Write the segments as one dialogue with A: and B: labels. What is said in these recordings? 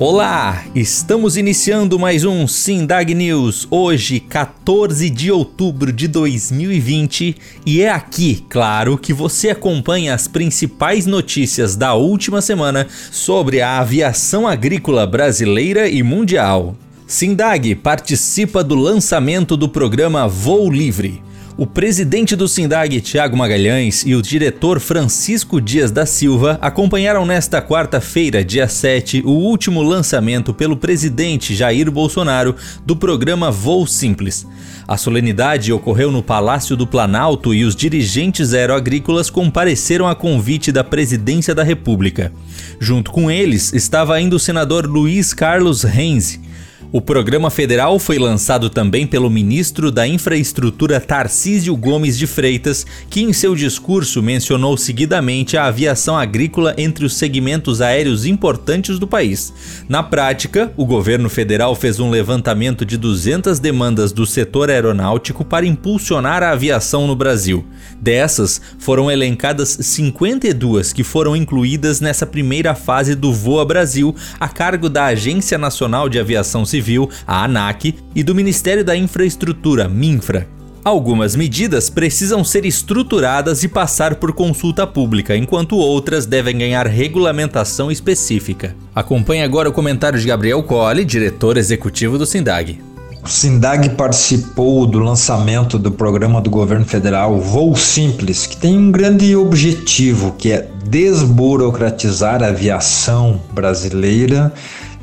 A: Olá, estamos iniciando mais um Sindag News, hoje 14 de outubro de 2020 e é aqui, claro, que você acompanha as principais notícias da última semana sobre a aviação agrícola brasileira e mundial. Sindag participa do lançamento do programa Voo Livre. O presidente do Sindag, Tiago Magalhães, e o diretor Francisco Dias da Silva acompanharam nesta quarta-feira, dia 7, o último lançamento pelo presidente Jair Bolsonaro do programa Voo Simples. A solenidade ocorreu no Palácio do Planalto e os dirigentes aeroagrícolas compareceram a convite da Presidência da República. Junto com eles estava ainda o senador Luiz Carlos Renzi o programa federal foi lançado também pelo ministro da Infraestrutura Tarcísio Gomes de Freitas, que em seu discurso mencionou seguidamente a aviação agrícola entre os segmentos aéreos importantes do país. Na prática, o governo federal fez um levantamento de 200 demandas do setor aeronáutico para impulsionar a aviação no Brasil. Dessas, foram elencadas 52 que foram incluídas nessa primeira fase do Voa Brasil, a cargo da Agência Nacional de Aviação Civil Civil, a ANAC, e do Ministério da Infraestrutura, MINFRA. Algumas medidas precisam ser estruturadas e passar por consulta pública, enquanto outras devem ganhar regulamentação específica. Acompanhe agora o comentário de Gabriel Colli, diretor executivo do SINDAG.
B: O SINDAG participou do lançamento do programa do governo federal Voo Simples, que tem um grande objetivo, que é desburocratizar a aviação brasileira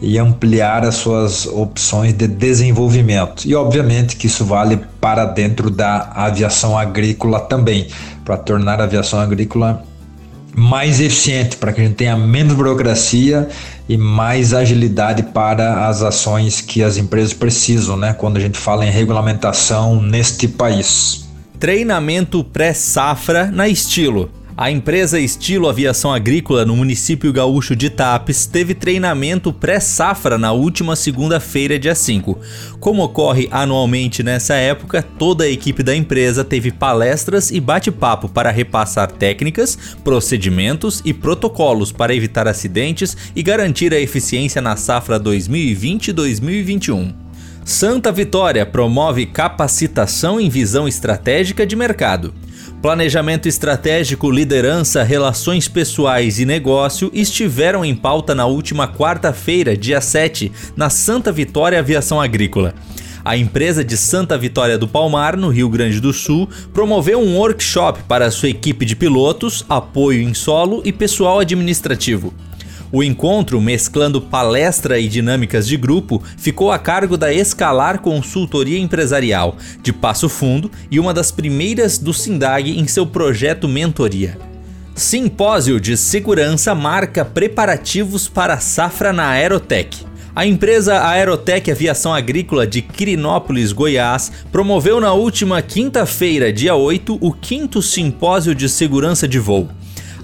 B: e ampliar as suas opções de desenvolvimento. E obviamente que isso vale para dentro da aviação agrícola também, para tornar a aviação agrícola mais eficiente, para que a gente tenha menos burocracia e mais agilidade para as ações que as empresas precisam, né? Quando a gente fala em regulamentação neste país.
A: Treinamento pré-safra na Estilo. A empresa Estilo Aviação Agrícola no município gaúcho de Tapes teve treinamento pré-safra na última segunda-feira, dia 5. Como ocorre anualmente nessa época, toda a equipe da empresa teve palestras e bate-papo para repassar técnicas, procedimentos e protocolos para evitar acidentes e garantir a eficiência na safra 2020-2021. Santa Vitória promove capacitação em visão estratégica de mercado. Planejamento estratégico, liderança, relações pessoais e negócio estiveram em pauta na última quarta-feira, dia 7, na Santa Vitória Aviação Agrícola. A empresa de Santa Vitória do Palmar, no Rio Grande do Sul, promoveu um workshop para sua equipe de pilotos, apoio em solo e pessoal administrativo. O encontro, mesclando palestra e dinâmicas de grupo, ficou a cargo da Escalar Consultoria Empresarial, de Passo Fundo e uma das primeiras do Sindag em seu projeto Mentoria. Simpósio de Segurança marca preparativos para a safra na Aerotech. A empresa Aerotech Aviação Agrícola de Quirinópolis, Goiás, promoveu na última quinta-feira, dia 8, o quinto Simpósio de Segurança de Voo.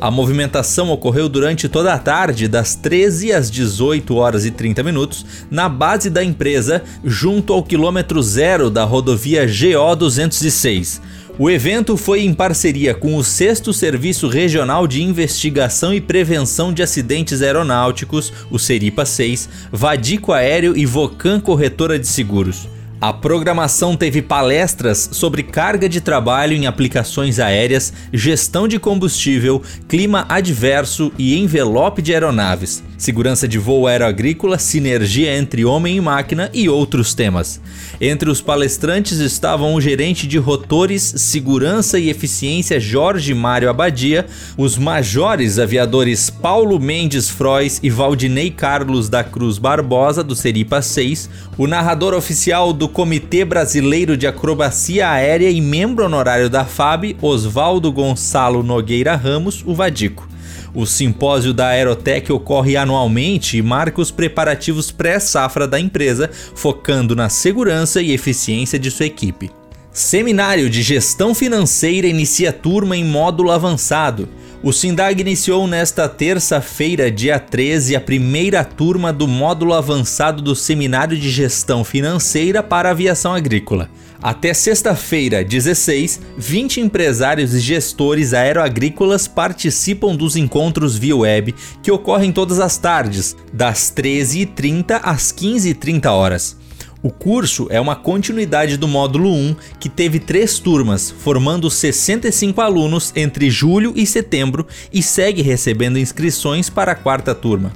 A: A movimentação ocorreu durante toda a tarde, das 13 às 18 horas e 30 minutos, na base da empresa, junto ao quilômetro zero da rodovia GO 206. O evento foi em parceria com o 6 Serviço Regional de Investigação e Prevenção de Acidentes Aeronáuticos, o Seripa 6, Vadico Aéreo e Vocan Corretora de Seguros. A programação teve palestras sobre carga de trabalho em aplicações aéreas, gestão de combustível, clima adverso e envelope de aeronaves, segurança de voo aeroagrícola, sinergia entre homem e máquina e outros temas. Entre os palestrantes estavam o gerente de rotores, segurança e eficiência Jorge Mário Abadia, os majores aviadores Paulo Mendes Frois e Valdinei Carlos da Cruz Barbosa do Seripa 6, o narrador oficial do Comitê Brasileiro de Acrobacia Aérea e membro honorário da FAB, Oswaldo Gonçalo Nogueira Ramos, o Vadico. O simpósio da Aerotech ocorre anualmente e marca os preparativos pré-safra da empresa, focando na segurança e eficiência de sua equipe. Seminário de Gestão Financeira inicia turma em módulo avançado. O Sindag iniciou nesta terça-feira, dia 13, a primeira turma do módulo avançado do Seminário de Gestão Financeira para Aviação Agrícola. Até sexta-feira, 16, 20 empresários e gestores aeroagrícolas participam dos encontros via web que ocorrem todas as tardes, das 13h30 às 15h30 horas. O curso é uma continuidade do módulo 1, que teve três turmas, formando 65 alunos entre julho e setembro e segue recebendo inscrições para a quarta turma.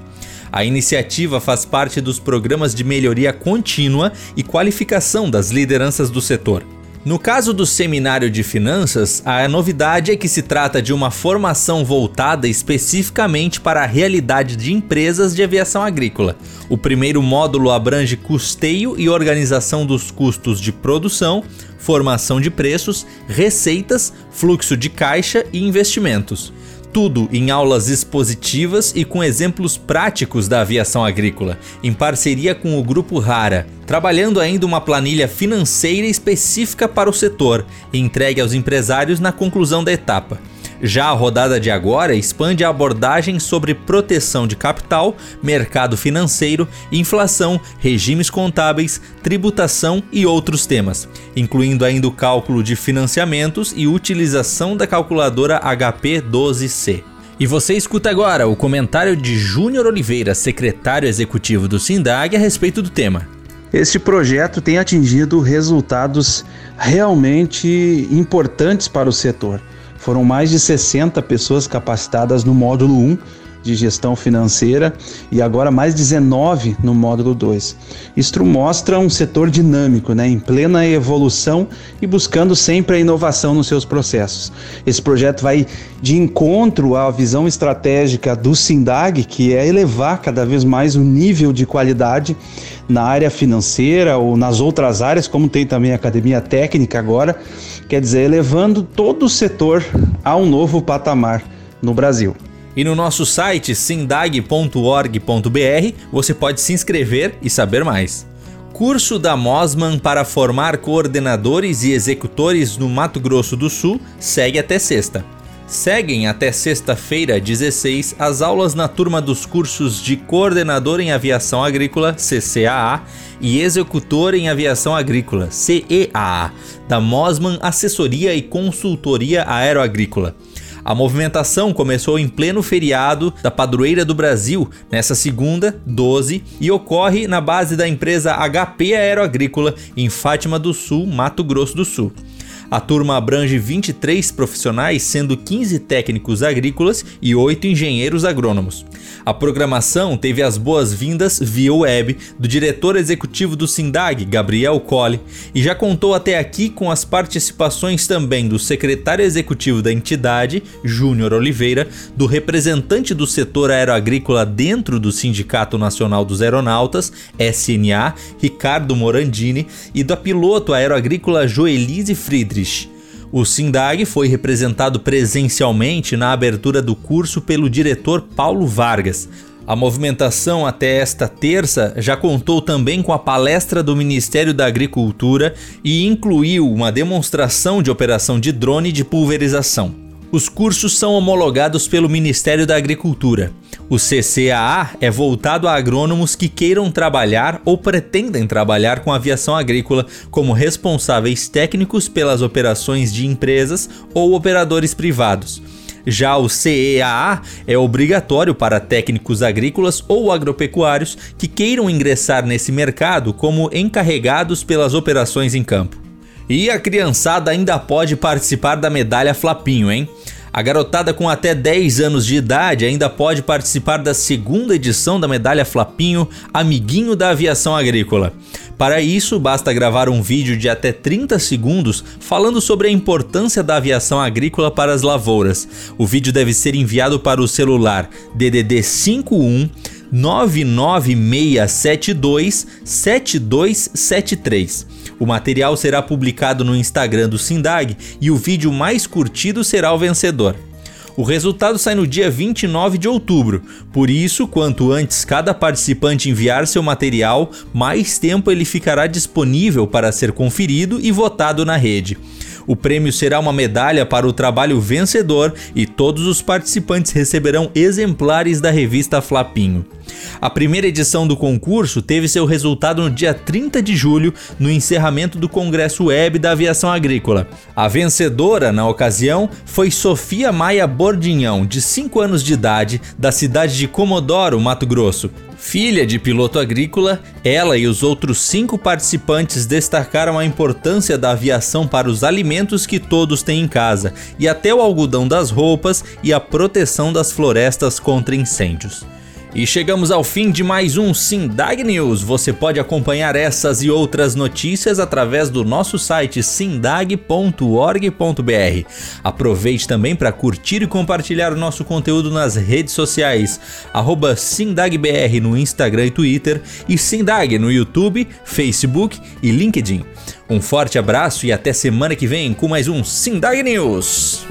A: A iniciativa faz parte dos programas de melhoria contínua e qualificação das lideranças do setor. No caso do seminário de finanças, a novidade é que se trata de uma formação voltada especificamente para a realidade de empresas de aviação agrícola. O primeiro módulo abrange custeio e organização dos custos de produção, formação de preços, receitas, fluxo de caixa e investimentos tudo em aulas expositivas e com exemplos práticos da aviação agrícola, em parceria com o Grupo Rara, trabalhando ainda uma planilha financeira específica para o setor, entregue aos empresários na conclusão da etapa. Já a rodada de agora expande a abordagem sobre proteção de capital, mercado financeiro, inflação, regimes contábeis, tributação e outros temas, incluindo ainda o cálculo de financiamentos e utilização da calculadora HP12C. E você escuta agora o comentário de Júnior Oliveira, secretário executivo do SINDAG, a respeito do tema.
C: Este projeto tem atingido resultados realmente importantes para o setor. Foram mais de 60 pessoas capacitadas no módulo 1 de gestão financeira e agora mais 19 no módulo 2. Isto mostra um setor dinâmico, né, em plena evolução e buscando sempre a inovação nos seus processos. Esse projeto vai de encontro à visão estratégica do SINDAG, que é elevar cada vez mais o nível de qualidade na área financeira ou nas outras áreas, como tem também a academia técnica agora, quer dizer, elevando todo o setor a um novo patamar no Brasil.
A: E no nosso site sindag.org.br você pode se inscrever e saber mais. Curso da Mosman para formar coordenadores e executores no Mato Grosso do Sul segue até sexta. Seguem até sexta-feira, 16, as aulas na turma dos cursos de Coordenador em Aviação Agrícola, CCAA, e Executor em Aviação Agrícola, CEAA, da Mosman Assessoria e Consultoria Aeroagrícola. A movimentação começou em pleno feriado da Padroeira do Brasil, nessa segunda, 12, e ocorre na base da empresa HP Aeroagrícola, em Fátima do Sul, Mato Grosso do Sul. A turma abrange 23 profissionais, sendo 15 técnicos agrícolas e 8 engenheiros agrônomos. A programação teve as boas-vindas via web do diretor executivo do SINDAG, Gabriel Colli, e já contou até aqui com as participações também do secretário executivo da entidade, Júnior Oliveira, do representante do setor aeroagrícola dentro do Sindicato Nacional dos Aeronautas, SNA, Ricardo Morandini, e da piloto aeroagrícola Joelise Friedrich. Friedrich. O SINDAG foi representado presencialmente na abertura do curso pelo diretor Paulo Vargas. A movimentação até esta terça já contou também com a palestra do Ministério da Agricultura e incluiu uma demonstração de operação de drone de pulverização. Os cursos são homologados pelo Ministério da Agricultura. O CCAA é voltado a agrônomos que queiram trabalhar ou pretendem trabalhar com aviação agrícola como responsáveis técnicos pelas operações de empresas ou operadores privados. Já o CEAA é obrigatório para técnicos agrícolas ou agropecuários que queiram ingressar nesse mercado como encarregados pelas operações em campo. E a criançada ainda pode participar da medalha Flapinho, hein? A garotada com até 10 anos de idade ainda pode participar da segunda edição da medalha Flapinho Amiguinho da Aviação Agrícola. Para isso, basta gravar um vídeo de até 30 segundos falando sobre a importância da aviação agrícola para as lavouras. O vídeo deve ser enviado para o celular DDD 51 99672 7273. O material será publicado no Instagram do Sindag e o vídeo mais curtido será o vencedor. O resultado sai no dia 29 de outubro, por isso, quanto antes cada participante enviar seu material, mais tempo ele ficará disponível para ser conferido e votado na rede. O prêmio será uma medalha para o trabalho vencedor e todos os participantes receberão exemplares da revista Flapinho. A primeira edição do concurso teve seu resultado no dia 30 de julho, no encerramento do Congresso Web da Aviação Agrícola. A vencedora, na ocasião, foi Sofia Maia Bordinhão, de 5 anos de idade, da cidade de Comodoro, Mato Grosso. Filha de piloto agrícola, ela e os outros cinco participantes destacaram a importância da aviação para os alimentos que todos têm em casa, e até o algodão das roupas e a proteção das florestas contra incêndios. E chegamos ao fim de mais um Sindag News. Você pode acompanhar essas e outras notícias através do nosso site sindag.org.br. Aproveite também para curtir e compartilhar o nosso conteúdo nas redes sociais, SindagBR no Instagram e Twitter e Sindag no YouTube, Facebook e LinkedIn. Um forte abraço e até semana que vem com mais um Sindag News.